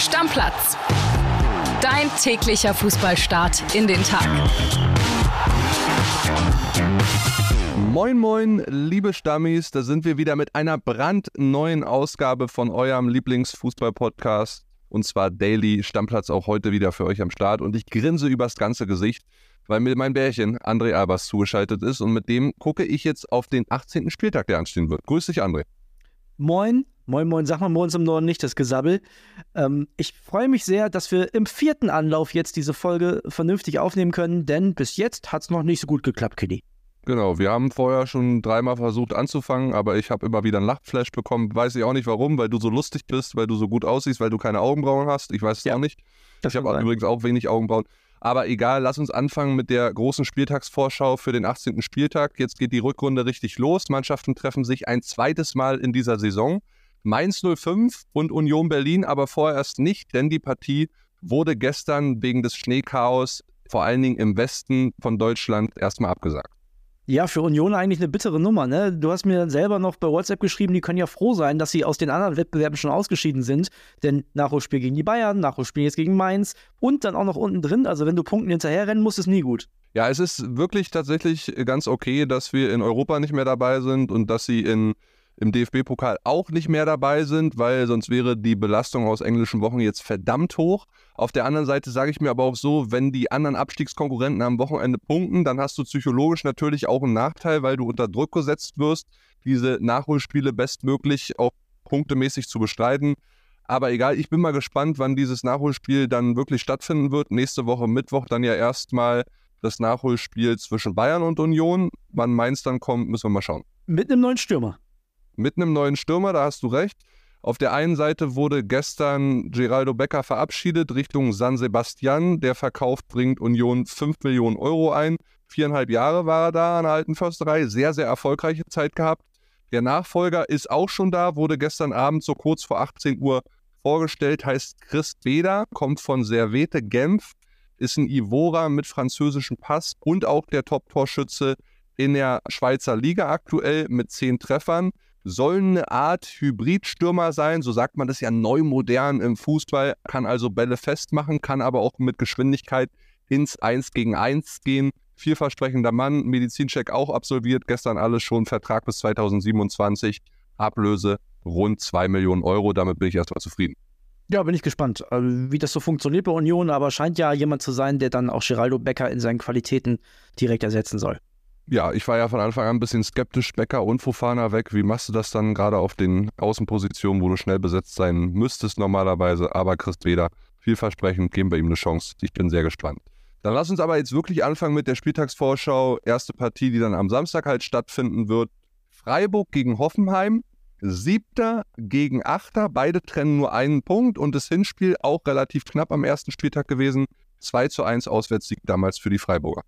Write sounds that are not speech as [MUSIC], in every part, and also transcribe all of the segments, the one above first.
Stammplatz. Dein täglicher Fußballstart in den Tag. Moin, moin, liebe Stammis, da sind wir wieder mit einer brandneuen Ausgabe von eurem Lieblingsfußball-Podcast und zwar Daily Stammplatz auch heute wieder für euch am Start und ich grinse übers ganze Gesicht, weil mir mein Bärchen André Albers zugeschaltet ist und mit dem gucke ich jetzt auf den 18. Spieltag, der anstehen wird. Grüß dich, André. Moin, moin, moin, sag mal bei uns im Norden nicht das Gesabbel. Ähm, ich freue mich sehr, dass wir im vierten Anlauf jetzt diese Folge vernünftig aufnehmen können, denn bis jetzt hat es noch nicht so gut geklappt, Kitty. Genau, wir haben vorher schon dreimal versucht anzufangen, aber ich habe immer wieder einen Lachflash bekommen. Weiß ich auch nicht warum, weil du so lustig bist, weil du so gut aussiehst, weil du keine Augenbrauen hast. Ich weiß es ja, auch nicht. Ich habe übrigens auch wenig Augenbrauen. Aber egal, lass uns anfangen mit der großen Spieltagsvorschau für den 18. Spieltag. Jetzt geht die Rückrunde richtig los. Mannschaften treffen sich ein zweites Mal in dieser Saison. Mainz 05 und Union Berlin aber vorerst nicht, denn die Partie wurde gestern wegen des Schneechaos vor allen Dingen im Westen von Deutschland erstmal abgesagt. Ja, für Union eigentlich eine bittere Nummer. Ne? Du hast mir selber noch bei WhatsApp geschrieben, die können ja froh sein, dass sie aus den anderen Wettbewerben schon ausgeschieden sind. Denn Nachholspiel gegen die Bayern, Nachholspiel jetzt gegen Mainz und dann auch noch unten drin. Also wenn du Punkten hinterherrennen musst, ist nie gut. Ja, es ist wirklich tatsächlich ganz okay, dass wir in Europa nicht mehr dabei sind und dass sie in im DFB-Pokal auch nicht mehr dabei sind, weil sonst wäre die Belastung aus englischen Wochen jetzt verdammt hoch. Auf der anderen Seite sage ich mir aber auch so, wenn die anderen Abstiegskonkurrenten am Wochenende punkten, dann hast du psychologisch natürlich auch einen Nachteil, weil du unter Druck gesetzt wirst, diese Nachholspiele bestmöglich auch punktemäßig zu bestreiten. Aber egal, ich bin mal gespannt, wann dieses Nachholspiel dann wirklich stattfinden wird. Nächste Woche Mittwoch dann ja erstmal das Nachholspiel zwischen Bayern und Union. Wann Mainz dann kommt, müssen wir mal schauen. Mit einem neuen Stürmer mit einem neuen Stürmer, da hast du recht. Auf der einen Seite wurde gestern Geraldo Becker verabschiedet Richtung San Sebastian. Der Verkauf bringt Union 5 Millionen Euro ein. Viereinhalb Jahre war er da an der alten Försterei. Sehr, sehr erfolgreiche Zeit gehabt. Der Nachfolger ist auch schon da, wurde gestern Abend so kurz vor 18 Uhr vorgestellt, heißt Chris Beda, kommt von Servete Genf, ist ein Ivora mit französischem Pass und auch der Top-Torschütze in der Schweizer Liga aktuell mit zehn Treffern soll eine Art Hybridstürmer sein, so sagt man das ja neu modern im Fußball, kann also Bälle festmachen, kann aber auch mit Geschwindigkeit ins 1 gegen 1 gehen. Vielversprechender Mann, Medizincheck auch absolviert, gestern alles schon, Vertrag bis 2027, Ablöse rund 2 Millionen Euro, damit bin ich erstmal zufrieden. Ja, bin ich gespannt, äh, wie das so funktioniert bei Union, aber scheint ja jemand zu sein, der dann auch Geraldo Becker in seinen Qualitäten direkt ersetzen soll ja, ich war ja von Anfang an ein bisschen skeptisch, Becker und Fofana weg. Wie machst du das dann gerade auf den Außenpositionen, wo du schnell besetzt sein müsstest normalerweise? Aber Christ Weder, vielversprechend, geben wir ihm eine Chance. Ich bin sehr gespannt. Dann lass uns aber jetzt wirklich anfangen mit der Spieltagsvorschau. Erste Partie, die dann am Samstag halt stattfinden wird. Freiburg gegen Hoffenheim. Siebter gegen Achter. Beide trennen nur einen Punkt und das Hinspiel auch relativ knapp am ersten Spieltag gewesen. 2 zu 1 Auswärtssieg damals für die Freiburger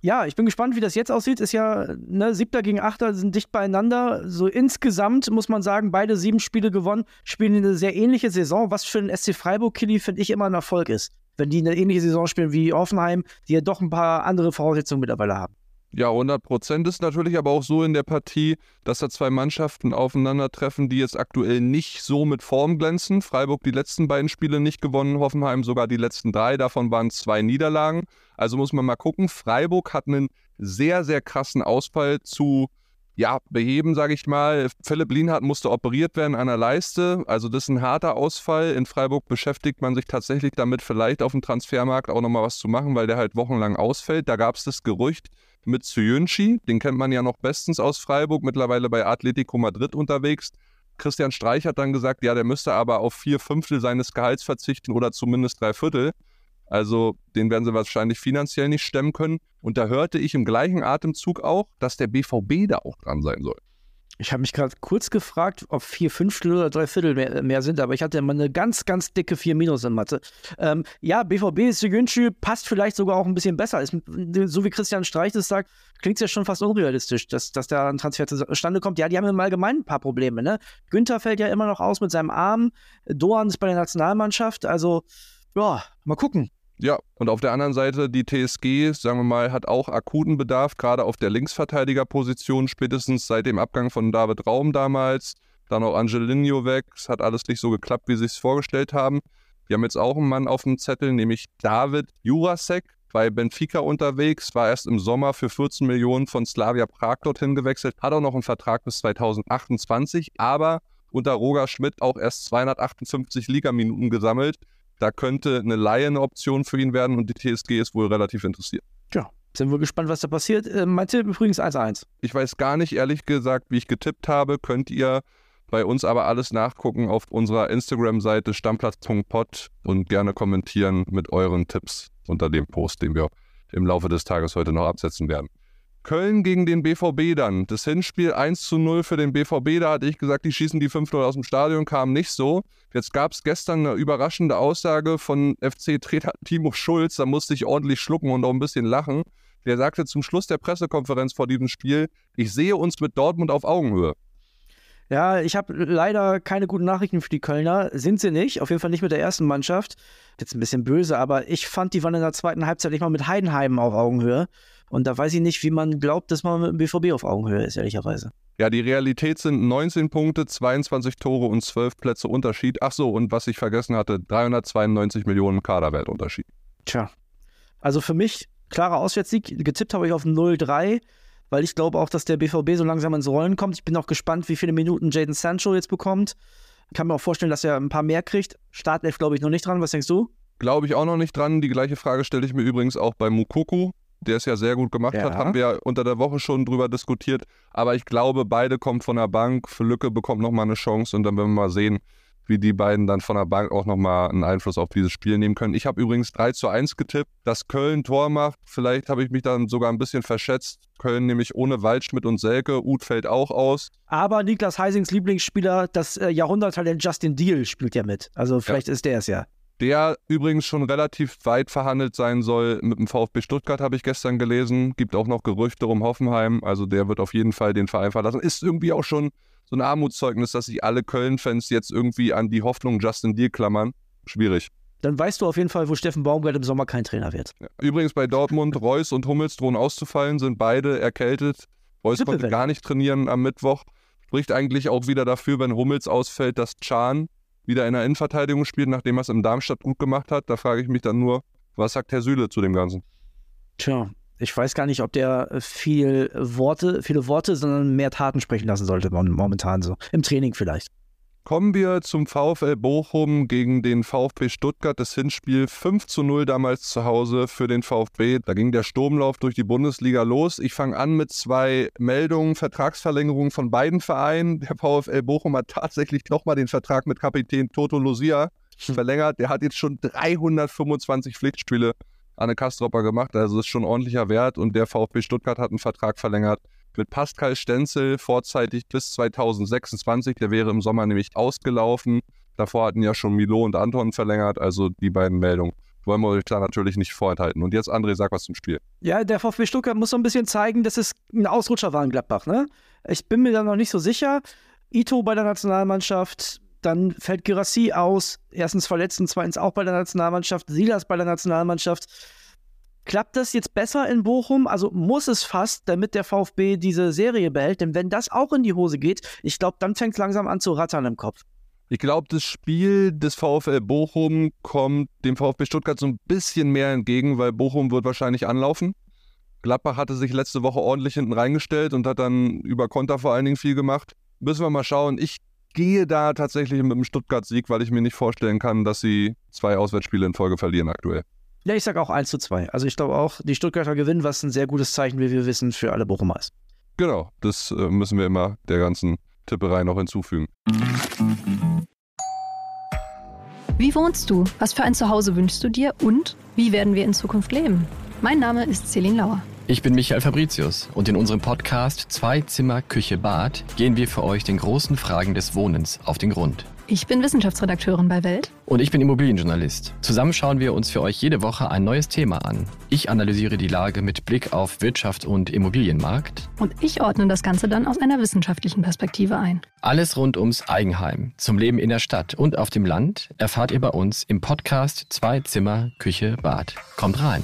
ja, ich bin gespannt, wie das jetzt aussieht. Ist ja, ne, siebter gegen achter sind dicht beieinander. So insgesamt muss man sagen, beide sieben Spiele gewonnen, spielen eine sehr ähnliche Saison, was für den SC Freiburg-Killy, finde ich, immer ein Erfolg ist. Wenn die eine ähnliche Saison spielen wie Offenheim, die ja doch ein paar andere Voraussetzungen mittlerweile haben. Ja, 100 Prozent ist natürlich aber auch so in der Partie, dass da zwei Mannschaften aufeinandertreffen, die jetzt aktuell nicht so mit Form glänzen. Freiburg die letzten beiden Spiele nicht gewonnen, Hoffenheim sogar die letzten drei, davon waren zwei Niederlagen. Also muss man mal gucken. Freiburg hat einen sehr, sehr krassen Ausfall zu ja, beheben, sage ich mal. Philipp Lienhardt musste operiert werden an der Leiste. Also das ist ein harter Ausfall. In Freiburg beschäftigt man sich tatsächlich damit, vielleicht auf dem Transfermarkt auch nochmal was zu machen, weil der halt wochenlang ausfällt. Da gab es das Gerücht, mit Zuyunchi, den kennt man ja noch bestens aus Freiburg, mittlerweile bei Atletico Madrid unterwegs. Christian Streich hat dann gesagt, ja, der müsste aber auf vier Fünftel seines Gehalts verzichten oder zumindest drei Viertel. Also den werden sie wahrscheinlich finanziell nicht stemmen können. Und da hörte ich im gleichen Atemzug auch, dass der BVB da auch dran sein soll. Ich habe mich gerade kurz gefragt, ob vier Fünftel oder drei Viertel mehr, mehr, sind, aber ich hatte immer eine ganz, ganz dicke vier Minus in Mathe. Ähm, ja, BVB Sigüncü passt vielleicht sogar auch ein bisschen besser. Ist, so wie Christian Streich das sagt, klingt es ja schon fast unrealistisch, dass, dass da ein Transfer zustande kommt. Ja, die haben im Allgemeinen ein paar Probleme. Ne? Günther fällt ja immer noch aus mit seinem Arm. Doan ist bei der Nationalmannschaft. Also, ja, mal gucken. Ja, und auf der anderen Seite, die TSG, sagen wir mal, hat auch akuten Bedarf, gerade auf der Linksverteidigerposition, spätestens seit dem Abgang von David Raum damals. Dann auch Angelino weg. Es hat alles nicht so geklappt, wie sie es vorgestellt haben. Die haben jetzt auch einen Mann auf dem Zettel, nämlich David Jurasek, bei Benfica unterwegs, war erst im Sommer für 14 Millionen von Slavia Prag dorthin gewechselt, hat auch noch einen Vertrag bis 2028, aber unter Roger Schmidt auch erst 258 Ligaminuten gesammelt. Da könnte eine Laie eine Option für ihn werden und die TSG ist wohl relativ interessiert. Tja, sind wir gespannt, was da passiert. Äh, mein Tipp übrigens 1-1. Ich weiß gar nicht, ehrlich gesagt, wie ich getippt habe. Könnt ihr bei uns aber alles nachgucken auf unserer Instagram-Seite stammplatz.pod und gerne kommentieren mit euren Tipps unter dem Post, den wir im Laufe des Tages heute noch absetzen werden. Köln gegen den BVB dann. Das Hinspiel 1 zu 0 für den BVB. Da hatte ich gesagt, die schießen die 5-0 aus dem Stadion, kam nicht so. Jetzt gab es gestern eine überraschende Aussage von FC-Trainer Timo Schulz. Da musste ich ordentlich schlucken und auch ein bisschen lachen. Der sagte zum Schluss der Pressekonferenz vor diesem Spiel, ich sehe uns mit Dortmund auf Augenhöhe. Ja, ich habe leider keine guten Nachrichten für die Kölner. Sind sie nicht. Auf jeden Fall nicht mit der ersten Mannschaft. Jetzt ein bisschen böse, aber ich fand, die waren in der zweiten Halbzeit nicht mal mit Heidenheim auf Augenhöhe. Und da weiß ich nicht, wie man glaubt, dass man mit dem BVB auf Augenhöhe ist, ehrlicherweise. Ja, die Realität sind 19 Punkte, 22 Tore und 12 Plätze Unterschied. Ach so, und was ich vergessen hatte, 392 Millionen Kaderwertunterschied. Tja. Also für mich klarer Auswärtssieg. Getippt habe ich auf 0-3 weil ich glaube auch, dass der BVB so langsam ins Rollen kommt. Ich bin auch gespannt, wie viele Minuten Jaden Sancho jetzt bekommt. Ich kann mir auch vorstellen, dass er ein paar mehr kriegt. Startelf glaube ich noch nicht dran. Was denkst du? Glaube ich auch noch nicht dran. Die gleiche Frage stelle ich mir übrigens auch bei Mukoku, der es ja sehr gut gemacht ja. hat. Haben wir ja unter der Woche schon drüber diskutiert. Aber ich glaube, beide kommen von der Bank. Für Lücke bekommt nochmal eine Chance und dann werden wir mal sehen, wie die beiden dann von der Bank auch nochmal einen Einfluss auf dieses Spiel nehmen können. Ich habe übrigens 3 zu 1 getippt, dass Köln Tor macht. Vielleicht habe ich mich dann sogar ein bisschen verschätzt. Köln nämlich ohne Waldschmidt und Selke. Uth fällt auch aus. Aber Niklas Heisings Lieblingsspieler, das äh, Jahrhunderttalent Justin Deal spielt ja mit. Also vielleicht ja. ist der es ja. Der übrigens schon relativ weit verhandelt sein soll mit dem VfB Stuttgart, habe ich gestern gelesen. Gibt auch noch Gerüchte um Hoffenheim. Also der wird auf jeden Fall den Verein verlassen. Ist irgendwie auch schon so ein Armutszeugnis, dass sich alle Köln-Fans jetzt irgendwie an die Hoffnung Justin Deal klammern. Schwierig. Dann weißt du auf jeden Fall, wo Steffen Baumgart im Sommer kein Trainer wird. Ja. Übrigens bei Dortmund, Reus und Hummels drohen auszufallen, sind beide erkältet. Reus konnte gar nicht trainieren am Mittwoch. Spricht eigentlich auch wieder dafür, wenn Hummels ausfällt, dass Chan wieder in der Innenverteidigung spielt, nachdem er es in Darmstadt gut gemacht hat. Da frage ich mich dann nur, was sagt Herr Süle zu dem Ganzen? Tja, ich weiß gar nicht, ob der viel Worte, viele Worte, sondern mehr Taten sprechen lassen sollte momentan so. Im Training vielleicht. Kommen wir zum VfL Bochum gegen den VfB Stuttgart. Das Hinspiel 5 zu 0 damals zu Hause für den VfB. Da ging der Sturmlauf durch die Bundesliga los. Ich fange an mit zwei Meldungen, Vertragsverlängerungen von beiden Vereinen. Der VfL Bochum hat tatsächlich nochmal den Vertrag mit Kapitän Toto Lucia hm. verlängert. Der hat jetzt schon 325 Pflichtspiele Anne Kastropper gemacht. Also ist schon ordentlicher Wert und der VfB Stuttgart hat einen Vertrag verlängert mit Pascal Stenzel vorzeitig bis 2026. Der wäre im Sommer nämlich ausgelaufen. Davor hatten ja schon Milo und Anton verlängert, also die beiden Meldungen wollen wir euch da natürlich nicht vorenthalten. Und jetzt, André, sag was zum Spiel. Ja, der VfB Stuttgart muss so ein bisschen zeigen, dass es ein Ausrutscher war in Gladbach. Ne? Ich bin mir da noch nicht so sicher. Ito bei der Nationalmannschaft, dann fällt Girassi aus. Erstens verletzt und zweitens auch bei der Nationalmannschaft. Silas bei der Nationalmannschaft. Klappt das jetzt besser in Bochum? Also muss es fast, damit der VfB diese Serie behält. Denn wenn das auch in die Hose geht, ich glaube, dann fängt es langsam an zu rattern im Kopf. Ich glaube, das Spiel des VfL Bochum kommt dem VfB Stuttgart so ein bisschen mehr entgegen, weil Bochum wird wahrscheinlich anlaufen. Gladbach hatte sich letzte Woche ordentlich hinten reingestellt und hat dann über Konter vor allen Dingen viel gemacht. Müssen wir mal schauen. Ich gehe da tatsächlich mit dem Stuttgart-Sieg, weil ich mir nicht vorstellen kann, dass sie zwei Auswärtsspiele in Folge verlieren aktuell. Ja, ich sage auch 1 zu 2. Also ich glaube auch, die Stuttgarter gewinnen, was ein sehr gutes Zeichen, wie wir wissen, für alle Bochumer ist. Genau, das äh, müssen wir immer der ganzen Tipperei noch hinzufügen. Wie wohnst du? Was für ein Zuhause wünschst du dir? Und wie werden wir in Zukunft leben? Mein Name ist Celine Lauer. Ich bin Michael Fabricius und in unserem Podcast Zwei Zimmer, Küche, Bad gehen wir für euch den großen Fragen des Wohnens auf den Grund. Ich bin Wissenschaftsredakteurin bei Welt. Und ich bin Immobilienjournalist. Zusammen schauen wir uns für euch jede Woche ein neues Thema an. Ich analysiere die Lage mit Blick auf Wirtschaft und Immobilienmarkt. Und ich ordne das Ganze dann aus einer wissenschaftlichen Perspektive ein. Alles rund ums Eigenheim, zum Leben in der Stadt und auf dem Land erfahrt ihr bei uns im Podcast Zwei Zimmer, Küche, Bad. Kommt rein.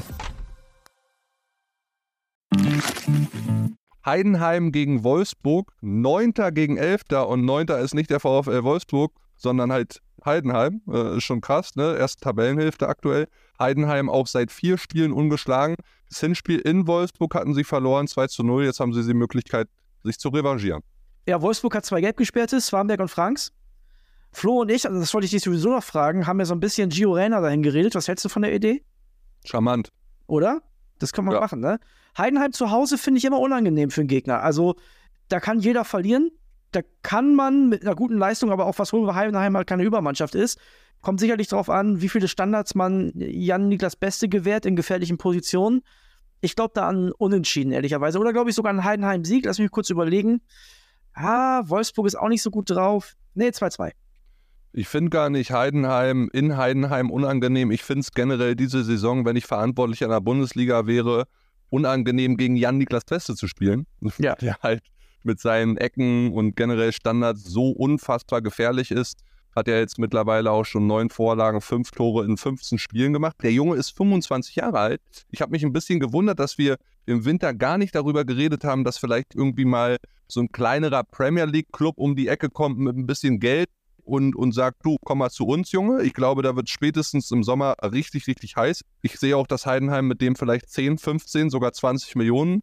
Heidenheim gegen Wolfsburg, 9. gegen 11. und 9. ist nicht der VfL Wolfsburg, sondern halt Heidenheim. Äh, ist schon krass, ne? Erste Tabellenhälfte aktuell. Heidenheim auch seit vier Spielen ungeschlagen. Das Hinspiel in Wolfsburg hatten sie verloren, 2 zu 0. Jetzt haben sie die Möglichkeit, sich zu revanchieren. Ja, Wolfsburg hat zwei Gelbgesperrte, Swanberg und Franks. Flo und ich, also das wollte ich dich sowieso noch fragen, haben ja so ein bisschen Gio Reyna dahin geredet. Was hältst du von der Idee? Charmant. Oder? Das kann man Ja. machen, ne? Heidenheim zu Hause finde ich immer unangenehm für einen Gegner. Also, da kann jeder verlieren. Da kann man mit einer guten Leistung, aber auch was holen, weil Heidenheim halt keine Übermannschaft ist. Kommt sicherlich darauf an, wie viele Standards man Jan-Niklas Beste gewährt in gefährlichen Positionen. Ich glaube da an Unentschieden, ehrlicherweise. Oder glaube ich sogar an Heidenheim-Sieg. Lass mich kurz überlegen. Ah, Wolfsburg ist auch nicht so gut drauf. Nee, 2-2. Ich finde gar nicht Heidenheim in Heidenheim unangenehm. Ich finde es generell diese Saison, wenn ich verantwortlich an der Bundesliga wäre, unangenehm gegen Jan-Niklas Beste zu spielen. Ja. [LAUGHS] Der halt mit seinen Ecken und generell Standards so unfassbar gefährlich ist. Hat er jetzt mittlerweile auch schon neun Vorlagen, fünf Tore in 15 Spielen gemacht. Der Junge ist 25 Jahre alt. Ich habe mich ein bisschen gewundert, dass wir im Winter gar nicht darüber geredet haben, dass vielleicht irgendwie mal so ein kleinerer Premier League-Club um die Ecke kommt mit ein bisschen Geld und, und sagt, du, komm mal zu uns, Junge. Ich glaube, da wird spätestens im Sommer richtig, richtig heiß. Ich sehe auch, dass Heidenheim mit dem vielleicht 10, 15, sogar 20 Millionen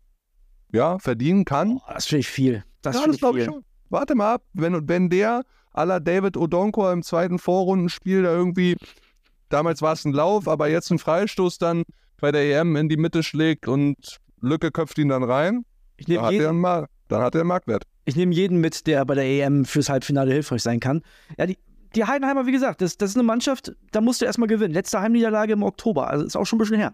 ja, verdienen kann. Oh, das finde ich viel. Das ja, finde ich glaube viel. ich schon. Warte mal ab, wenn, wenn der à la David Odonko im zweiten Vorrundenspiel da irgendwie, damals war es ein Lauf, aber jetzt ein Freistoß dann bei der EM in die Mitte schlägt und Lücke köpft ihn dann rein, Ich dann hat, jeden, er einen Mar- dann hat er einen Marktwert. Ich nehme jeden mit, der bei der EM fürs Halbfinale hilfreich sein kann. Ja, die, die Heidenheimer, wie gesagt, das, das ist eine Mannschaft, da musst du erstmal gewinnen. Letzte Heimniederlage im Oktober, also ist auch schon ein bisschen her.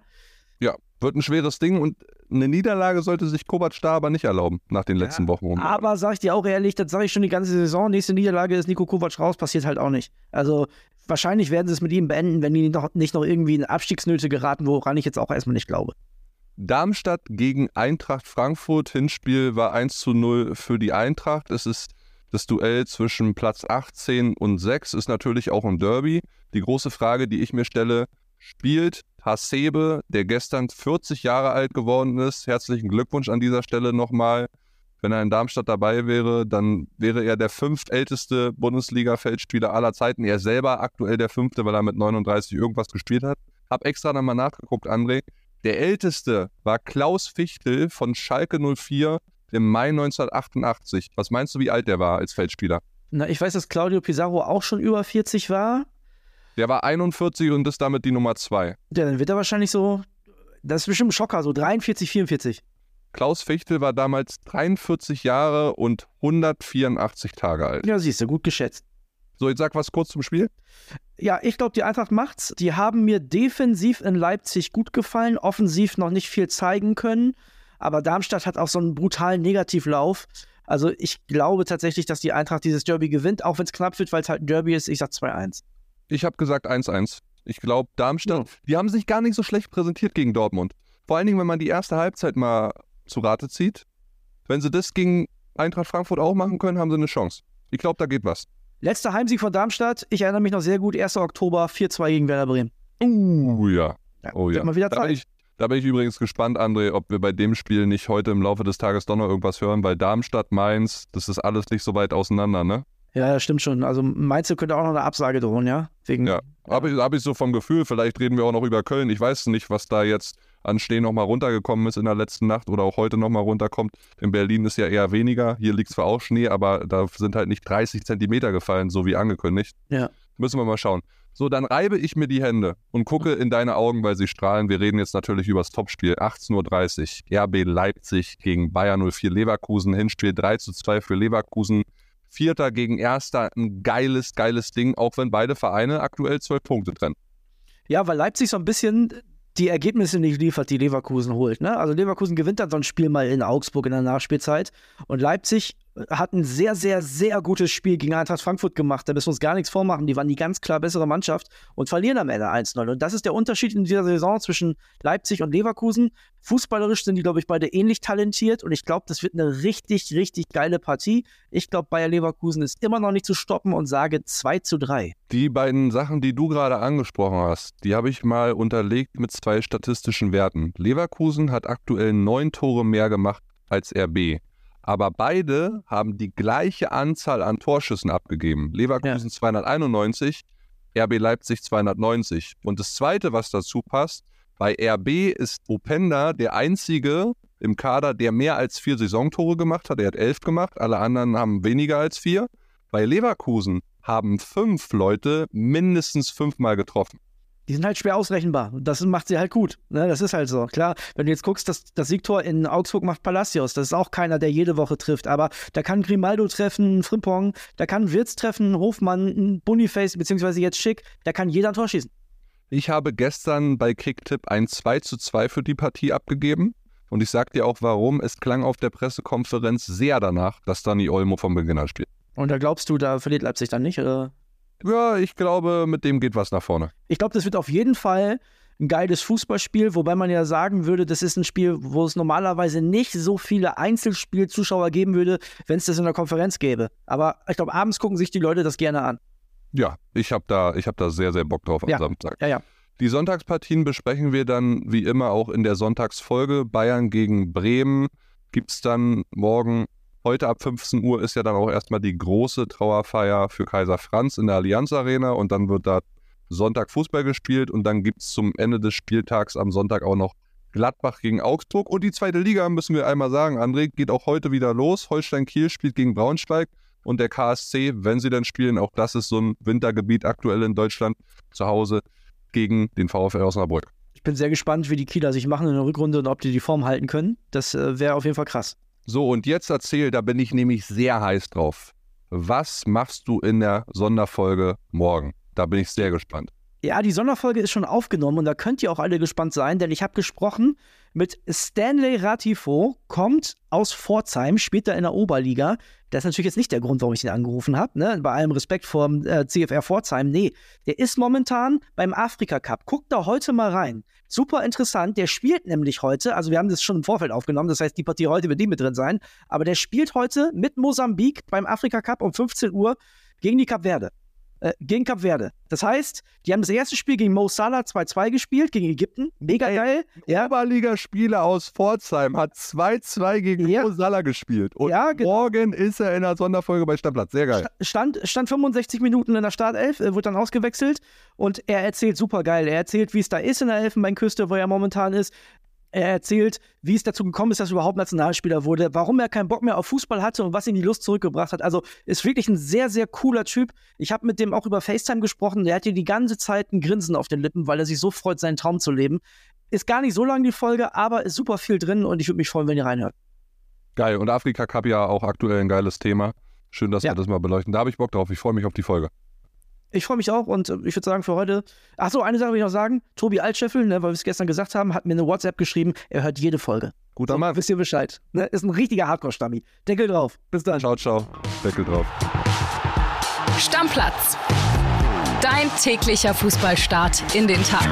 Ja, wird ein schweres Ding und eine Niederlage sollte sich Kovac da aber nicht erlauben nach den letzten Wochen. Aber sag ich dir auch ehrlich, das sage ich schon die ganze Saison. Nächste Niederlage ist Nico Kovac raus, passiert halt auch nicht. Also wahrscheinlich werden sie es mit ihm beenden, wenn die noch, nicht noch irgendwie in Abstiegsnöte geraten, woran ich jetzt auch erstmal nicht glaube. Darmstadt gegen Eintracht Frankfurt. Hinspiel war 1 zu 0 für die Eintracht. Es ist das Duell zwischen Platz 18 und 6, ist natürlich auch ein Derby. Die große Frage, die ich mir stelle, spielt Hasebe, der gestern 40 Jahre alt geworden ist, herzlichen Glückwunsch an dieser Stelle nochmal. Wenn er in Darmstadt dabei wäre, dann wäre er der fünftälteste Bundesliga-Feldspieler aller Zeiten. Er selber aktuell der fünfte, weil er mit 39 irgendwas gespielt hat. Hab extra nochmal nachgeguckt, André. Der älteste war Klaus Fichtel von Schalke 04 im Mai 1988. Was meinst du, wie alt der war als Feldspieler? Na, ich weiß, dass Claudio Pizarro auch schon über 40 war. Der war 41 und ist damit die Nummer 2. Ja, dann wird er wahrscheinlich so, das ist bestimmt ein Schocker, so 43, 44. Klaus Fichtel war damals 43 Jahre und 184 Tage alt. Ja, siehst du, gut geschätzt. So, jetzt sag was kurz zum Spiel. Ja, ich glaube, die Eintracht macht's. Die haben mir defensiv in Leipzig gut gefallen, offensiv noch nicht viel zeigen können. Aber Darmstadt hat auch so einen brutalen Negativlauf. Also ich glaube tatsächlich, dass die Eintracht dieses Derby gewinnt, auch wenn es knapp wird, weil es halt ein Derby ist. Ich sag 2-1. Ich habe gesagt 1-1. Ich glaube, Darmstadt, die haben sich gar nicht so schlecht präsentiert gegen Dortmund. Vor allen Dingen, wenn man die erste Halbzeit mal zu Rate zieht. Wenn sie das gegen Eintracht Frankfurt auch machen können, haben sie eine Chance. Ich glaube, da geht was. Letzter Heimsieg von Darmstadt. Ich erinnere mich noch sehr gut. 1. Oktober 4-2 gegen Werder Bremen. Uh, ja. Ja, Oh ja. mal wieder Da bin, Zeit. ich, da bin ich übrigens gespannt, André, ob wir bei dem Spiel nicht heute im Laufe des Tages doch noch irgendwas hören, weil Darmstadt, Mainz, das ist alles nicht so weit auseinander, ne? Ja, das stimmt schon. Also du, könnte auch noch eine Absage drohen, ja? Wegen, Ja. Habe ich, hab ich so vom Gefühl, vielleicht reden wir auch noch über Köln. Ich weiß nicht, was da jetzt an Stehen nochmal runtergekommen ist in der letzten Nacht oder auch heute nochmal runterkommt. In Berlin ist ja eher weniger. Hier liegt zwar auch Schnee, aber da sind halt nicht 30 Zentimeter gefallen, so wie angekündigt. Ja. Müssen wir mal schauen. So, dann reibe ich mir die Hände und gucke in deine Augen, weil sie strahlen. Wir reden jetzt natürlich über das Topspiel. 18.30 Uhr, RB Leipzig gegen Bayern 04 Leverkusen. Hinspiel 3 zu 2 für Leverkusen. Vierter gegen Erster, ein geiles, geiles Ding, auch wenn beide Vereine aktuell zwölf Punkte trennen. Ja, weil Leipzig so ein bisschen die Ergebnisse nicht liefert, die Leverkusen holt. Ne? Also Leverkusen gewinnt dann so ein Spiel mal in Augsburg in der Nachspielzeit und Leipzig hat ein sehr, sehr, sehr gutes Spiel gegen Eintracht Frankfurt gemacht. Da müssen wir uns gar nichts vormachen. Die waren die ganz klar bessere Mannschaft und verlieren am Ende 1-0. Und das ist der Unterschied in dieser Saison zwischen Leipzig und Leverkusen. Fußballerisch sind die, glaube ich, beide ähnlich talentiert und ich glaube, das wird eine richtig, richtig geile Partie. Ich glaube, Bayer Leverkusen ist immer noch nicht zu stoppen und sage 2 zu 3. Die beiden Sachen, die du gerade angesprochen hast, die habe ich mal unterlegt mit zwei statistischen Werten. Leverkusen hat aktuell neun Tore mehr gemacht als RB. Aber beide haben die gleiche Anzahl an Torschüssen abgegeben. Leverkusen 291, RB Leipzig 290. Und das Zweite, was dazu passt, bei RB ist Openda der einzige im Kader, der mehr als vier Saisontore gemacht hat. Er hat elf gemacht, alle anderen haben weniger als vier. Bei Leverkusen haben fünf Leute mindestens fünfmal getroffen. Die sind halt schwer ausrechenbar. Das macht sie halt gut. Ne? Das ist halt so. Klar, wenn du jetzt guckst, das, das Siegtor in Augsburg macht Palacios. Das ist auch keiner, der jede Woche trifft. Aber da kann Grimaldo treffen, Frimpong, da kann Wirtz treffen, Hofmann, Boniface, beziehungsweise jetzt Schick. Da kann jeder ein Tor schießen. Ich habe gestern bei Kicktipp ein 2 zu 2 für die Partie abgegeben. Und ich sag dir auch warum. Es klang auf der Pressekonferenz sehr danach, dass Dani Olmo vom Beginn an spielt. Und da glaubst du, da verliert Leipzig dann nicht? Oder? Ja, ich glaube, mit dem geht was nach vorne. Ich glaube, das wird auf jeden Fall ein geiles Fußballspiel, wobei man ja sagen würde, das ist ein Spiel, wo es normalerweise nicht so viele Einzelspielzuschauer geben würde, wenn es das in der Konferenz gäbe. Aber ich glaube, abends gucken sich die Leute das gerne an. Ja, ich habe da, hab da sehr, sehr Bock drauf am ja. Samstag. Ja, ja. Die Sonntagspartien besprechen wir dann wie immer auch in der Sonntagsfolge. Bayern gegen Bremen gibt es dann morgen. Heute ab 15 Uhr ist ja dann auch erstmal die große Trauerfeier für Kaiser Franz in der Allianz Arena und dann wird da Sonntag Fußball gespielt und dann gibt es zum Ende des Spieltags am Sonntag auch noch Gladbach gegen Augsburg. Und die zweite Liga, müssen wir einmal sagen, André, geht auch heute wieder los. Holstein Kiel spielt gegen Braunschweig und der KSC, wenn sie dann spielen, auch das ist so ein Wintergebiet aktuell in Deutschland, zu Hause gegen den VfL Osnabrück. Ich bin sehr gespannt, wie die Kieler sich machen in der Rückrunde und ob die die Form halten können. Das äh, wäre auf jeden Fall krass. So, und jetzt erzähl, da bin ich nämlich sehr heiß drauf. Was machst du in der Sonderfolge morgen? Da bin ich sehr gespannt. Ja, die Sonderfolge ist schon aufgenommen und da könnt ihr auch alle gespannt sein, denn ich habe gesprochen mit Stanley Ratifo, kommt aus Pforzheim, spielt da in der Oberliga. Das ist natürlich jetzt nicht der Grund, warum ich ihn angerufen habe, ne? bei allem Respekt vor dem äh, CFR Pforzheim. Nee, der ist momentan beim Afrika Cup. Guckt da heute mal rein. Super interessant, der spielt nämlich heute, also wir haben das schon im Vorfeld aufgenommen, das heißt, die Partie heute wird die mit drin sein, aber der spielt heute mit Mosambik beim Afrika Cup um 15 Uhr gegen die Kap Verde äh, gegen Kap Verde. Das heißt, die haben das erste Spiel gegen Mo Salah 2-2 gespielt, gegen Ägypten. Mega Ey, geil. Ja. Oberligaspieler aus Pforzheim hat 2-2 gegen Ja. Mo Salah gespielt. Und Ja, genau. morgen ist er in der Sonderfolge bei Stammplatz. Sehr geil. Stand, stand 65 Minuten in der Startelf, äh, wurde dann ausgewechselt und er erzählt super geil. Er erzählt, wie es da ist in der Elfenbeinküste, wo er momentan ist. Er erzählt, wie es dazu gekommen ist, dass er überhaupt Nationalspieler wurde, warum er keinen Bock mehr auf Fußball hatte und was ihn die Lust zurückgebracht hat. Also ist wirklich ein sehr, sehr cooler Typ. Ich habe mit dem auch über FaceTime gesprochen. Der hat hier die ganze Zeit ein Grinsen auf den Lippen, weil er sich so freut, seinen Traum zu leben. Ist gar nicht so lang die Folge, aber ist super viel drin und ich würde mich freuen, wenn ihr reinhört. Geil. Und Afrika Cup ja auch aktuell ein geiles Thema. Schön, dass Ja. wir das mal beleuchten. Da habe ich Bock drauf. Ich freue mich auf die Folge. Ich freue mich auch und äh, ich würde sagen, für heute. Achso, eine Sache will ich noch sagen. Tobi Altscheffel, ne, weil wir es gestern gesagt haben, hat mir eine WhatsApp geschrieben. Er hört jede Folge. Guter So, Mann. Wisst ihr Bescheid? Ne? Ist ein richtiger Hardcore-Stammi. Deckel drauf. Bis dann. Ciao, ciao. Deckel drauf. Stammplatz. Dein täglicher Fußballstart in den Tag.